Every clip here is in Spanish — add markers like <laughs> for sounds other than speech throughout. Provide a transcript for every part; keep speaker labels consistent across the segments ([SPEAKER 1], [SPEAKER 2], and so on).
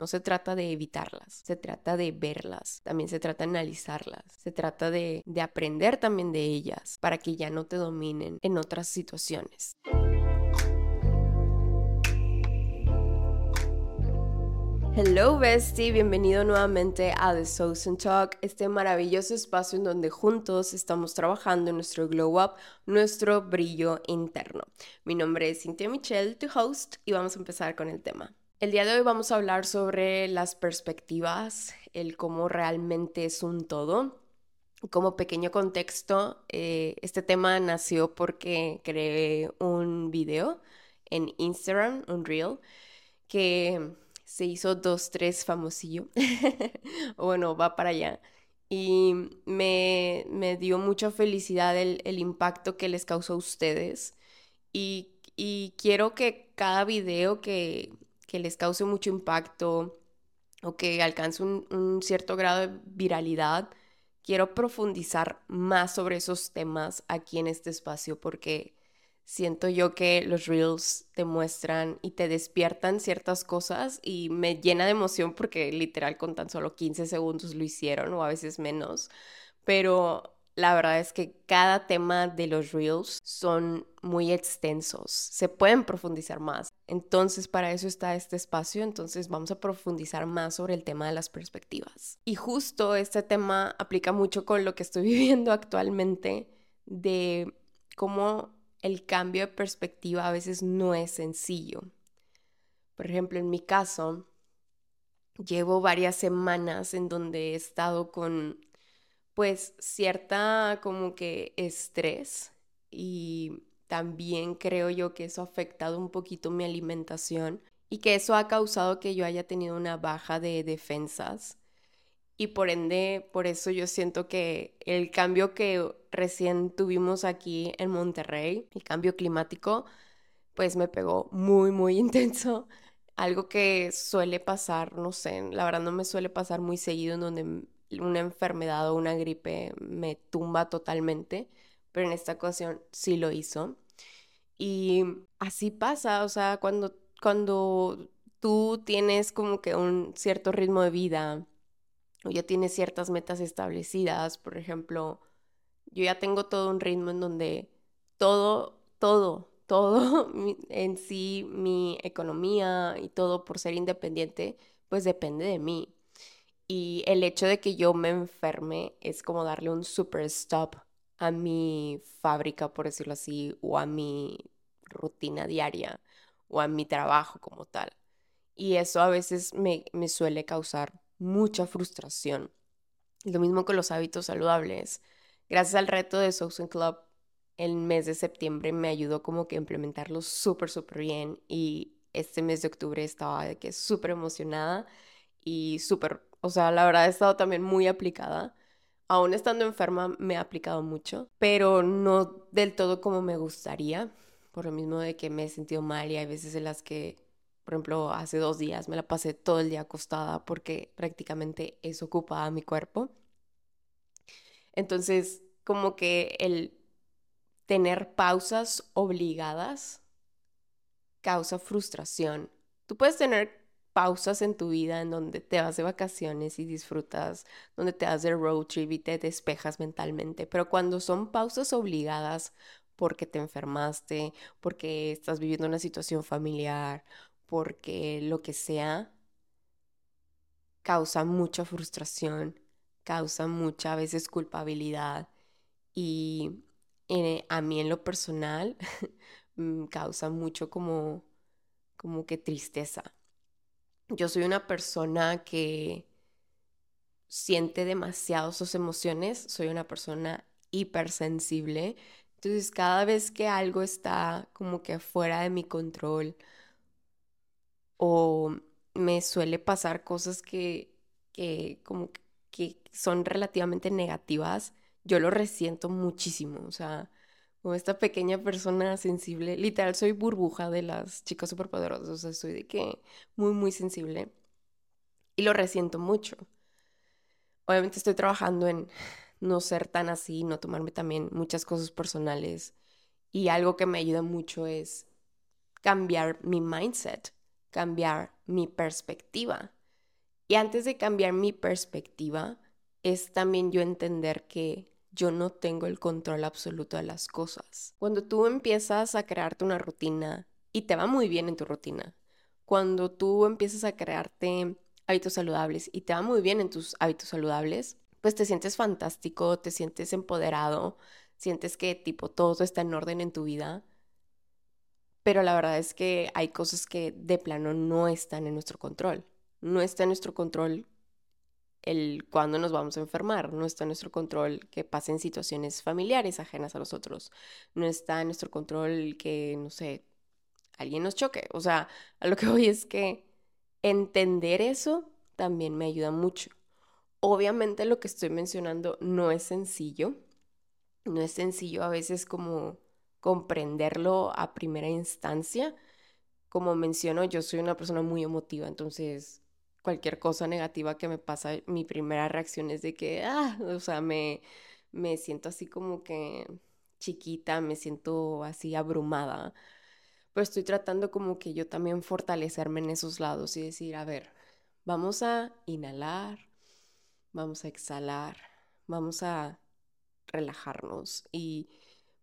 [SPEAKER 1] No se trata de evitarlas, se trata de verlas, también se trata de analizarlas, se trata de, de aprender también de ellas para que ya no te dominen en otras situaciones. Hello bestie, bienvenido nuevamente a The Souls Talk, este maravilloso espacio en donde juntos estamos trabajando en nuestro glow up, nuestro brillo interno. Mi nombre es Cynthia Michelle, tu host, y vamos a empezar con el tema. El día de hoy vamos a hablar sobre las perspectivas, el cómo realmente es un todo. Como pequeño contexto, eh, este tema nació porque creé un video en Instagram, un reel, que se hizo dos, tres famosillo. <laughs> bueno, va para allá. Y me, me dio mucha felicidad el, el, impacto que les causó a ustedes. Y, y quiero que cada video que, que, les cause mucho impacto o que alcance un, cierto grado de viralidad, quiero profundizar más sobre esos temas aquí en este espacio porque siento yo que los reels te muestran y te despiertan ciertas cosas y me llena de emoción porque literal con tan solo 15 segundos lo hicieron o a veces menos. Pero la verdad es que cada tema de los reels son muy extensos, se pueden profundizar más. Entonces para eso está este espacio, entonces vamos a profundizar más sobre el tema de las perspectivas. Y justo este tema aplica mucho con lo que estoy <laughs> viviendo actualmente de cómo el cambio de perspectiva a veces no es sencillo. Por ejemplo, en mi caso, llevo varias semanas en donde he estado con pues cierta como que estrés y también creo yo que eso ha afectado un poquito mi alimentación y que eso ha causado que yo haya tenido una baja de defensas y por ende, por eso yo siento que el cambio que recién tuvimos aquí en Monterrey, el cambio climático, pues me pegó muy, muy <laughs> intenso. Algo que suele pasar, no sé, la verdad no me suele pasar muy seguido en donde una enfermedad o una gripe me tumba totalmente, pero en esta ocasión sí lo hizo. Y así pasa, o sea, cuando, cuando tú tienes como que un cierto ritmo de vida, o ya tienes ciertas metas establecidas, por ejemplo, yo ya tengo todo un ritmo en donde todo, todo, <laughs> todo en sí, mi economía y todo por ser independiente, pues depende de mí. Y el hecho de que yo me enferme es como darle un super stop a mi fábrica, por decirlo así, o a mi rutina diaria, o a mi trabajo como tal. Y eso a veces me, me suele causar mucha frustración. Lo mismo con los hábitos saludables. Gracias al reto de Southern Club, el mes de septiembre me ayudó como que a implementarlo súper, súper bien y este mes de octubre estaba que súper emocionada y súper, o sea, la verdad he estado también muy aplicada. Aún estando enferma me he aplicado mucho, pero no del todo como me gustaría, por lo mismo de que me he sentido mal y hay veces en las que por ejemplo, hace dos días me la pasé todo el día acostada porque prácticamente eso ocupaba mi cuerpo. Entonces, como que el tener pausas obligadas causa frustración. Tú puedes tener pausas en tu vida en donde te vas de vacaciones y disfrutas, donde te das de road trip y te despejas mentalmente, pero cuando son pausas obligadas porque te enfermaste, porque estás viviendo una situación familiar porque lo que sea causa mucha frustración, causa mucha a veces culpabilidad y a mí en lo personal <laughs> mm, causa mucho como, como que tristeza. Yo soy una persona que siente demasiado sus emociones, soy una persona hipersensible, entonces cada vez que algo está como que fuera de mi control, o me suele pasar cosas que, que como que son relativamente negativas, yo lo resiento muchísimo, o sea, como esta pequeña persona sensible, literal soy burbuja de las chicas superpoderosas, o sea, soy de que muy, muy sensible y lo resiento mucho. Obviamente estoy trabajando en no ser tan así, no tomarme también muchas cosas personales y algo que me ayuda mucho es cambiar mi mindset cambiar mi perspectiva. Y antes de cambiar mi perspectiva, es también yo entender que yo no tengo el control absoluto de las cosas. Cuando tú empiezas a crearte una rutina y te va muy bien en tu rutina, cuando tú empiezas a crearte hábitos saludables y te va muy bien en tus hábitos saludables, pues te sientes fantástico, te sientes empoderado, sientes que tipo todo está en orden en tu vida. Pero la verdad es que hay cosas que de plano no están en nuestro control. No está en nuestro control el cuándo nos vamos a enfermar, no está en nuestro control que pasen situaciones familiares ajenas a nosotros, no está en nuestro control que, no sé, alguien nos choque. O sea, a lo que <laughs> voy es que entender eso también me ayuda mucho. Obviamente lo que estoy mencionando no es sencillo, no es sencillo a veces como comprenderlo a primera instancia. Como menciono, yo soy una persona muy emotiva, entonces cualquier cosa negativa que me pasa, mi primera reacción es de que, ah, o sea, me, me siento así como que chiquita, me siento así abrumada. Pero estoy tratando como que yo también fortalecerme en esos lados y decir, a ver, vamos a inhalar, vamos a exhalar, vamos a relajarnos y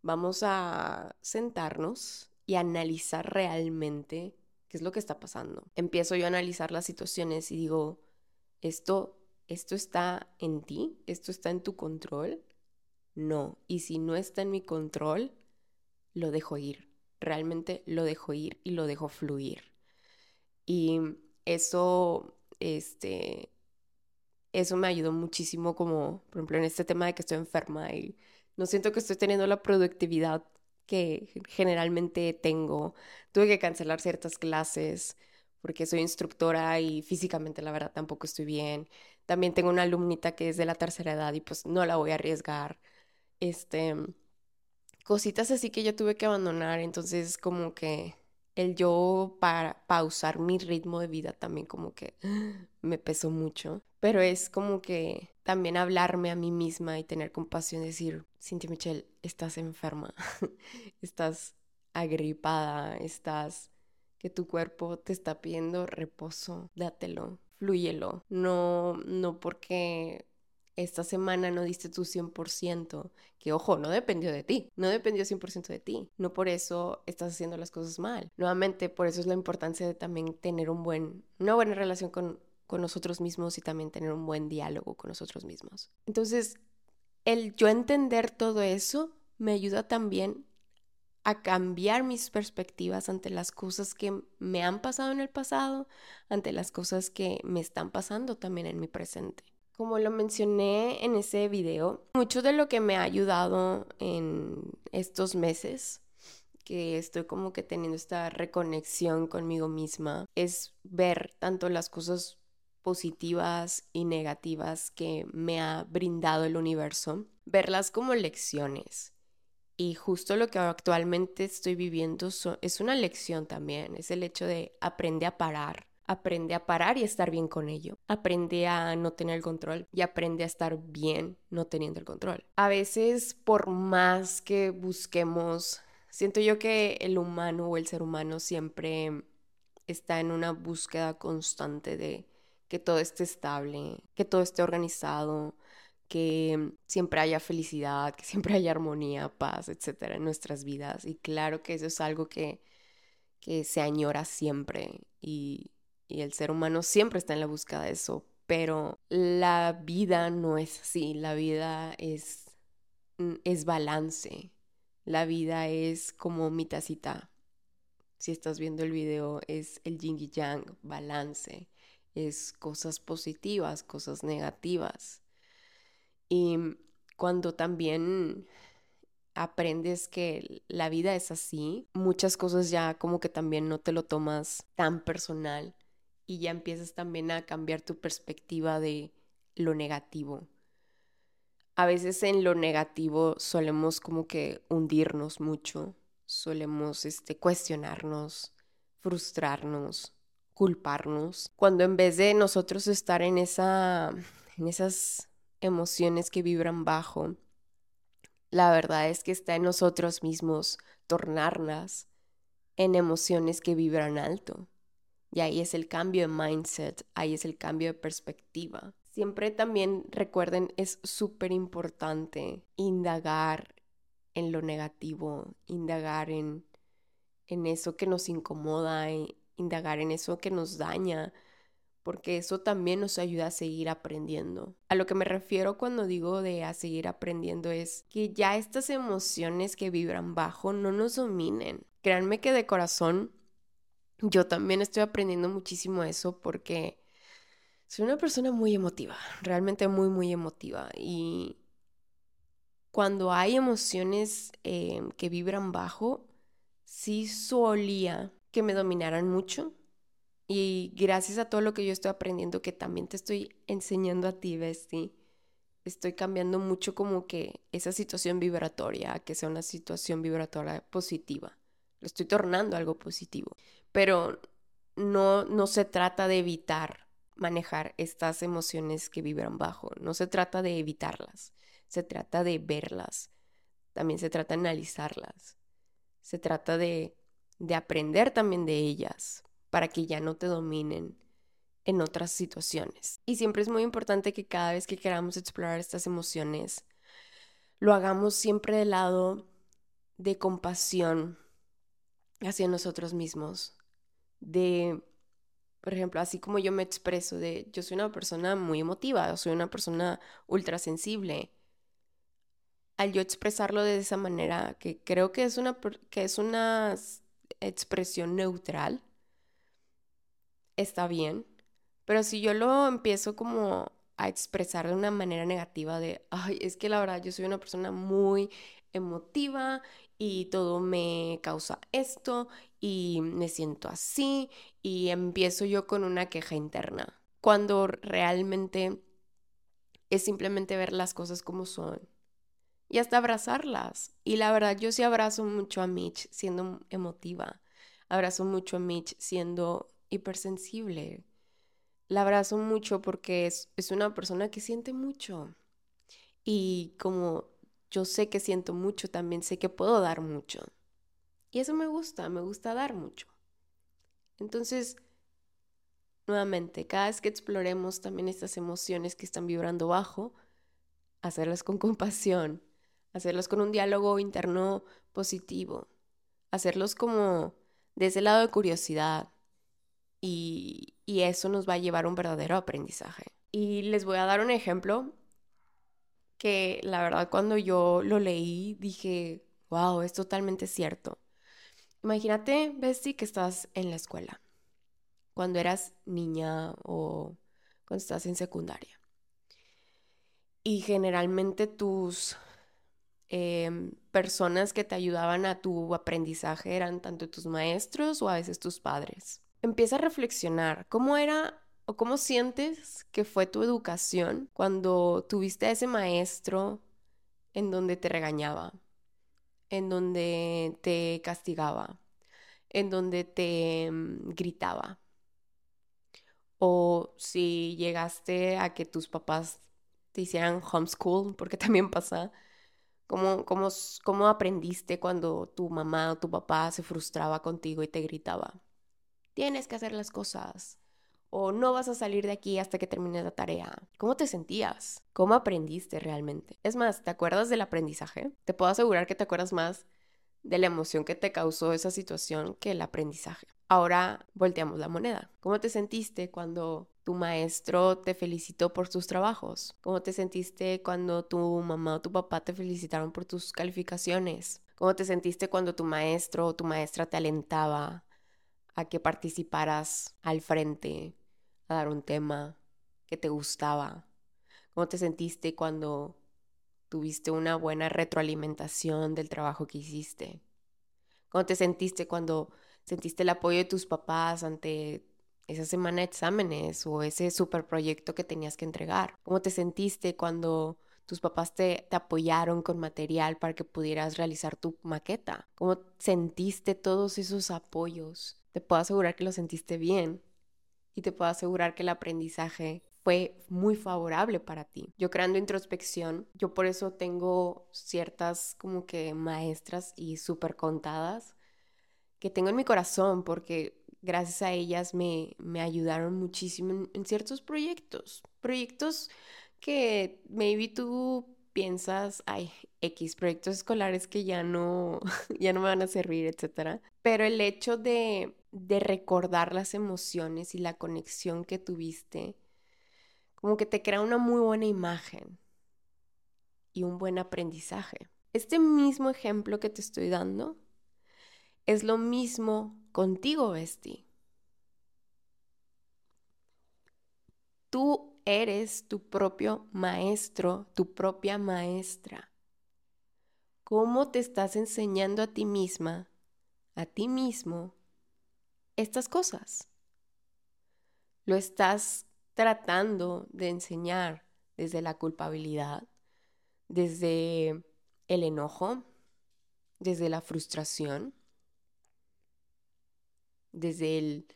[SPEAKER 1] vamos a sentarnos y analizar realmente qué es lo que está pasando. Empiezo yo a analizar las situaciones y digo, esto, esto está en ti, esto está en tu control. No, y si no está en mi control, lo dejo ir. Realmente lo dejo ir y lo dejo fluir. Y eso, este, eso me ayudó muchísimo como, por ejemplo, en este tema de que estoy enferma y no siento que estoy teniendo la productividad que generalmente tengo. Tuve que cancelar ciertas clases porque soy instructora y físicamente la verdad tampoco estoy bien. También tengo una alumnita que es de la tercera edad y pues no la voy a arriesgar. Este, cositas así que yo tuve que abandonar, entonces como que el yo para pausar mi ritmo de vida también como que <gasps> me pesó mucho. Pero es como que también hablarme a mí misma y tener compasión, decir, Cintia Michelle, estás enferma, <laughs> estás agripada, estás que tu cuerpo te está pidiendo reposo, dátelo, flúyelo. No, no porque esta semana no diste tu 100%, que ojo, no dependió de ti, no dependió 100% de ti, no por eso estás haciendo las cosas mal. Nuevamente, por eso es la importancia de también tener un buen, una buena relación con, con nosotros mismos y también tener un buen diálogo con nosotros mismos. Entonces, el yo entender todo eso me ayuda también a cambiar mis perspectivas ante las cosas que me han pasado en el pasado, ante las cosas que me están pasando también en mi presente. Como lo mencioné en ese video, mucho de lo que me ha ayudado en estos meses, que estoy como que teniendo esta reconexión conmigo misma, es ver tanto las cosas positivas y negativas que me ha brindado el universo, verlas como lecciones. Y justo lo que actualmente estoy viviendo es una lección también, es el hecho de aprender a parar, aprende a parar y estar bien con ello. Aprende a no tener el control y aprende a estar bien no teniendo el control. A veces, por más que busquemos, siento yo que el humano o el ser humano siempre está en una búsqueda constante de que todo esté estable, que todo esté organizado, que siempre haya felicidad, que siempre haya armonía, paz, etcétera, en nuestras vidas. Y claro que eso es algo que, que se añora siempre y y el ser humano siempre está en la búsqueda de eso, pero la vida no es así, la vida es, mm, es balance, la vida es como mi tacita. Si estás viendo el video, es el yin y yang, balance, es cosas positivas, cosas negativas. Y cuando también aprendes que la vida es así, muchas cosas ya como que también no te lo tomas tan personal y ya empiezas también a cambiar tu perspectiva de lo negativo. A veces en lo negativo solemos como que hundirnos mucho, solemos este, cuestionarnos, frustrarnos, culparnos, cuando en vez de nosotros estar en, esa, en esas emociones que vibran bajo, la verdad es que está en nosotros mismos tornarlas en emociones que vibran alto Y ahí es el cambio de mindset, ahí es el cambio de perspectiva. Siempre también recuerden, es súper importante indagar en lo negativo, indagar en, en eso que nos incomoda, indagar en eso que nos daña, porque eso también nos ayuda a seguir aprendiendo. A lo que me refiero cuando digo de a seguir aprendiendo es que ya estas emociones que vibran bajo no nos dominen. Créanme que de corazón yo también estoy aprendiendo muchísimo eso porque soy una persona muy emotiva, realmente muy, muy emotiva. Y cuando hay emociones eh, que vibran bajo, sí solía que me dominaran mucho. Y gracias a todo lo que yo estoy aprendiendo, que también te estoy enseñando a ti, Besti, estoy cambiando mucho como que esa situación vibratoria, que sea una situación vibratoria positiva. Lo estoy tornando algo positivo. Pero no, no se trata de evitar manejar estas emociones que vibran bajo. No se trata de evitarlas, se trata de verlas. También se trata de analizarlas. Se trata de, de aprender también de ellas para que ya no te dominen en otras situaciones. Y siempre es muy importante que cada vez que queramos explorar estas emociones, lo hagamos siempre del lado de compasión hacia nosotros mismos, de por ejemplo, así como yo me expreso de, yo soy una persona muy emotiva, soy una persona ultra sensible. Al yo expresarlo de esa manera, que creo que es una, que es una expresión neutral, está bien. Pero si yo lo empiezo como a expresar de una manera negativa de, ay, es que la verdad yo soy una persona muy emotiva y todo me causa esto y me siento así y empiezo yo con una queja interna, cuando realmente es simplemente ver las cosas como son y hasta abrazarlas. Y la verdad, yo sí abrazo mucho a Mitch siendo emotiva, abrazo mucho a Mitch siendo hipersensible. La abrazo mucho porque es, es una persona que siente mucho. Y como yo sé que siento mucho, también sé que puedo dar mucho. Y eso me gusta, me gusta dar mucho. Entonces, nuevamente, cada vez que exploremos también estas emociones que están vibrando bajo, hacerlas con <laughs> compasión, hacerlas con un diálogo interno positivo, hacerlos como de ese lado de curiosidad. Y, y eso nos va a llevar a un verdadero aprendizaje. Y les voy a dar un ejemplo que la verdad cuando yo lo leí dije, wow, es totalmente cierto. Imagínate, Bessie, que estás en la escuela, cuando eras niña o cuando estás en secundaria. Y generalmente tus em, personas que te ayudaban a tu aprendizaje eran tanto tus maestros o a veces tus padres. Empieza a reflexionar cómo era o cómo sientes que fue tu educación cuando tuviste a ese maestro en donde te regañaba, en donde te castigaba, en donde te mm, gritaba. O si llegaste a que tus papás te hicieran homeschool, porque <laughs> también pasa. ¿Cómo, cómo, cómo aprendiste cuando tu mamá o tu papá se frustraba contigo y te gritaba? Tienes que hacer las cosas o no vas a salir de aquí hasta que termines la tarea. ¿Cómo te sentías? ¿Cómo aprendiste realmente? Es más, ¿te acuerdas del aprendizaje? Te puedo asegurar que te acuerdas más de la emoción que te causó esa situación que el aprendizaje. Ahora volteamos la moneda. ¿Cómo te sentiste cuando tu maestro te felicitó por tus trabajos? ¿Cómo te sentiste cuando tu mamá o tu papá te felicitaron por tus calificaciones? ¿Cómo te sentiste cuando tu maestro o tu maestra te alentaba a que participaras al frente, a dar un tema que te gustaba? ¿Cómo te sentiste cuando tuviste una buena retroalimentación del trabajo que hiciste? ¿Cómo te sentiste cuando sentiste el apoyo de tus papás ante esa semana de exámenes o ese super proyecto que tenías que entregar? ¿Cómo te sentiste cuando tus papás te, te, apoyaron con material para que pudieras realizar tu maqueta? ¿Cómo sentiste todos esos apoyos? Te puedo asegurar que lo sentiste bien y te puedo asegurar que el aprendizaje fue muy favorable para ti. Yo creando introspección, yo por eso tengo ciertas como que maestras y súper contadas que tengo en mi corazón porque gracias a ellas me, me ayudaron muchísimo en, ciertos proyectos. Proyectos que maybe tú piensas, ay, X, proyectos escolares que ya no, <laughs> ya no me van a servir, etc. Pero el hecho de, de recordar las emociones y la conexión que tuviste, como que te crea una muy buena imagen y un buen aprendizaje. Este mismo ejemplo que te estoy dando es lo mismo contigo, Besti. Tú eres tu propio maestro, tu propia maestra. ¿Cómo te estás enseñando a ti misma, a ti mismo, estas cosas? ¿Lo estás tratando de enseñar desde la culpabilidad, desde el enojo, desde la frustración? desde el,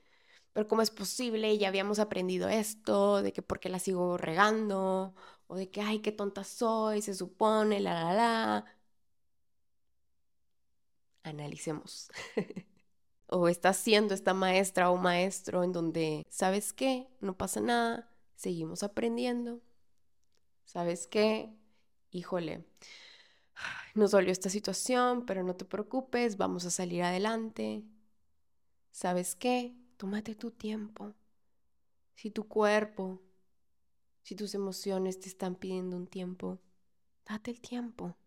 [SPEAKER 1] pero ¿cómo es posible? Ya habíamos aprendido esto, de que por qué la sigo regando, o de que, ay, qué tonta soy, se supone, la, la, la. Analicemos. <laughs> o estás siendo esta maestra o maestro en donde, ¿sabes qué? No pasa nada, seguimos aprendiendo. ¿Sabes qué? Híjole, nos dolió esta situación, pero no te preocupes, vamos a salir adelante. ¿Sabes qué? Tómate tu tiempo. Si tu cuerpo, si tus emociones te están pidiendo un tiempo, date el tiempo.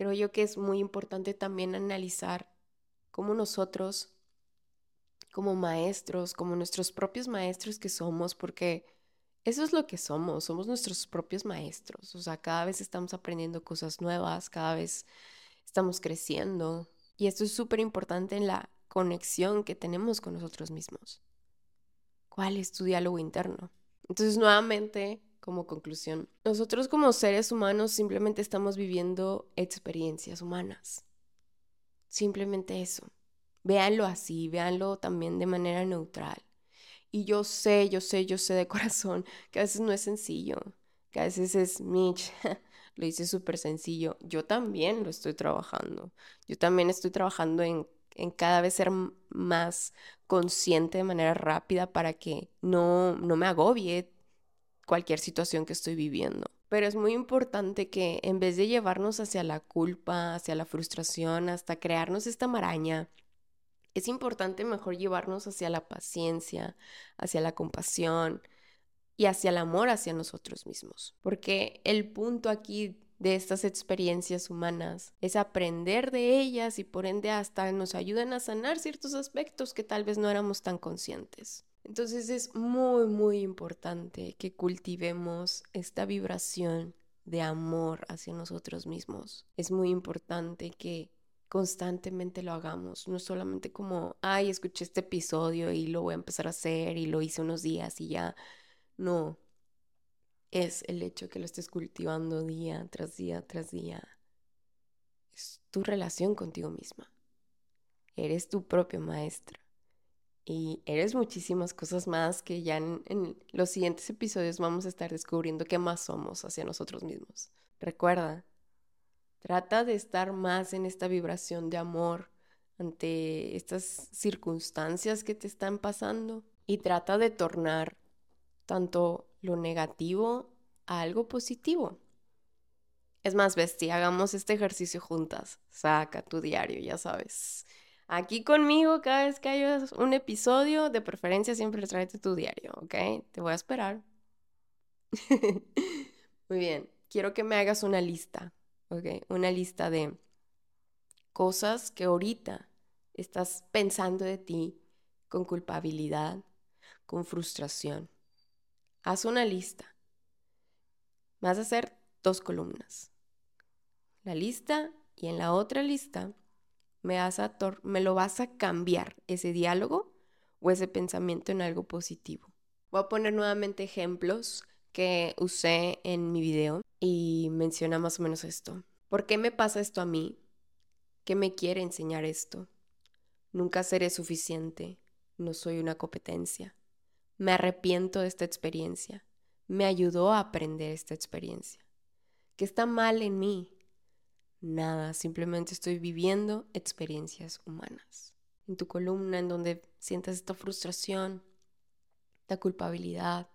[SPEAKER 1] Creo yo que es muy importante también analizar cómo nosotros, como maestros, como nuestros propios maestros que somos, porque eso es lo que somos, somos nuestros propios maestros. O sea, cada vez estamos aprendiendo cosas nuevas, cada vez estamos creciendo, y esto es súper importante en la conexión que tenemos con nosotros mismos. ¿Cuál es tu diálogo interno? Entonces, nuevamente, como conclusión, nosotros como seres humanos simplemente estamos viviendo experiencias humanas. Simplemente eso. Véanlo así, véanlo también de manera neutral. Y yo sé, yo sé, yo sé de <laughs> corazón que a veces no es sencillo, que a veces es Mitch, <laughs> lo hice súper sencillo. Yo también lo estoy trabajando. Yo también estoy trabajando en, en cada vez ser más consciente de manera rápida para que no, no me agobie cualquier situación que estoy viviendo. Pero es muy importante que en vez de llevarnos hacia la culpa, hacia la frustración, hasta crearnos esta maraña, es importante mejor llevarnos hacia la paciencia, hacia la compasión, y hacia el amor hacia nosotros mismos. Porque el punto aquí de estas experiencias humanas es aprender de ellas y por ende hasta nos ayudan a sanar ciertos aspectos que tal vez no éramos tan conscientes. Entonces es muy, muy importante que cultivemos esta vibración de amor hacia nosotros mismos. Es muy importante que constantemente lo hagamos, no solamente como, ay, escuché este episodio y lo voy a empezar a hacer y lo hice unos días y ya no, es el hecho que lo estés cultivando día tras día tras día. Es tu relación contigo misma. Eres tu propio maestra. Y eres muchísimas cosas más que ya en, en, los siguientes episodios vamos a estar descubriendo qué más somos hacia nosotros mismos. Recuerda, trata de estar más en esta vibración de amor ante estas circunstancias que te están pasando y trata de tornar tanto lo negativo a algo positivo. Es más, bestia, hagamos este ejercicio juntas. Saca tu diario, ya sabes. Aquí conmigo, cada vez que haya un episodio, de preferencia siempre tráete tu diario, ¿ok? Te voy a esperar. <laughs> Muy bien, quiero que me hagas una lista, ¿ok? Una lista de cosas que ahorita estás pensando de ti con culpabilidad, con frustración Haz una lista. Vas a hacer dos columnas. La lista y en la otra lista me, vas a me lo vas a cambiar ese diálogo o ese pensamiento en algo positivo. Voy a poner nuevamente ejemplos que usé en mi video y menciona más o menos esto. ¿Por qué me pasa esto a mí? ¿Qué me quiere enseñar esto? Nunca seré suficiente. No soy una competencia. Me arrepiento de esta experiencia. Me ayudó a aprender esta experiencia. ¿Qué está mal en mí? Nada, simplemente estoy viviendo experiencias humanas. En tu columna, en donde sientas esta frustración, esta culpabilidad,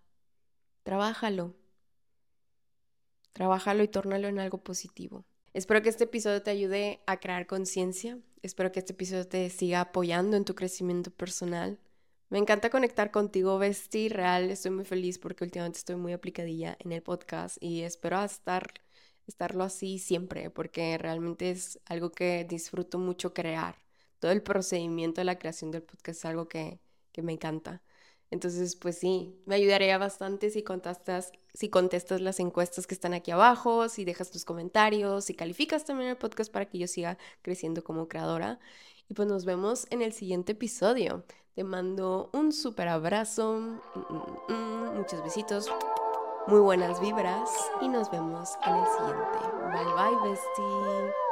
[SPEAKER 1] trabájalo. Trabájalo y tórnalo en algo positivo. Espero que este episodio te ayude a crear conciencia. Espero que este episodio te siga apoyando en tu crecimiento personal. Me encanta conectar contigo, Besti. Real, estoy muy feliz porque últimamente estoy muy aplicadilla en el podcast y espero estar estarlo así siempre, porque realmente es algo que disfruto mucho crear. Todo el procedimiento de la creación del podcast es algo que, que me encanta. Entonces, pues sí, me ayudaría bastante si contestas, si contestas las encuestas que están aquí abajo, si dejas tus comentarios, si calificas también el podcast para que yo siga creciendo como creadora. Y pues nos vemos en el siguiente episodio. Te mando un súper abrazo, mm, mm, mm, muchos besitos muy buenas vibras y nos vemos en el siguiente. Bye bye, bestie.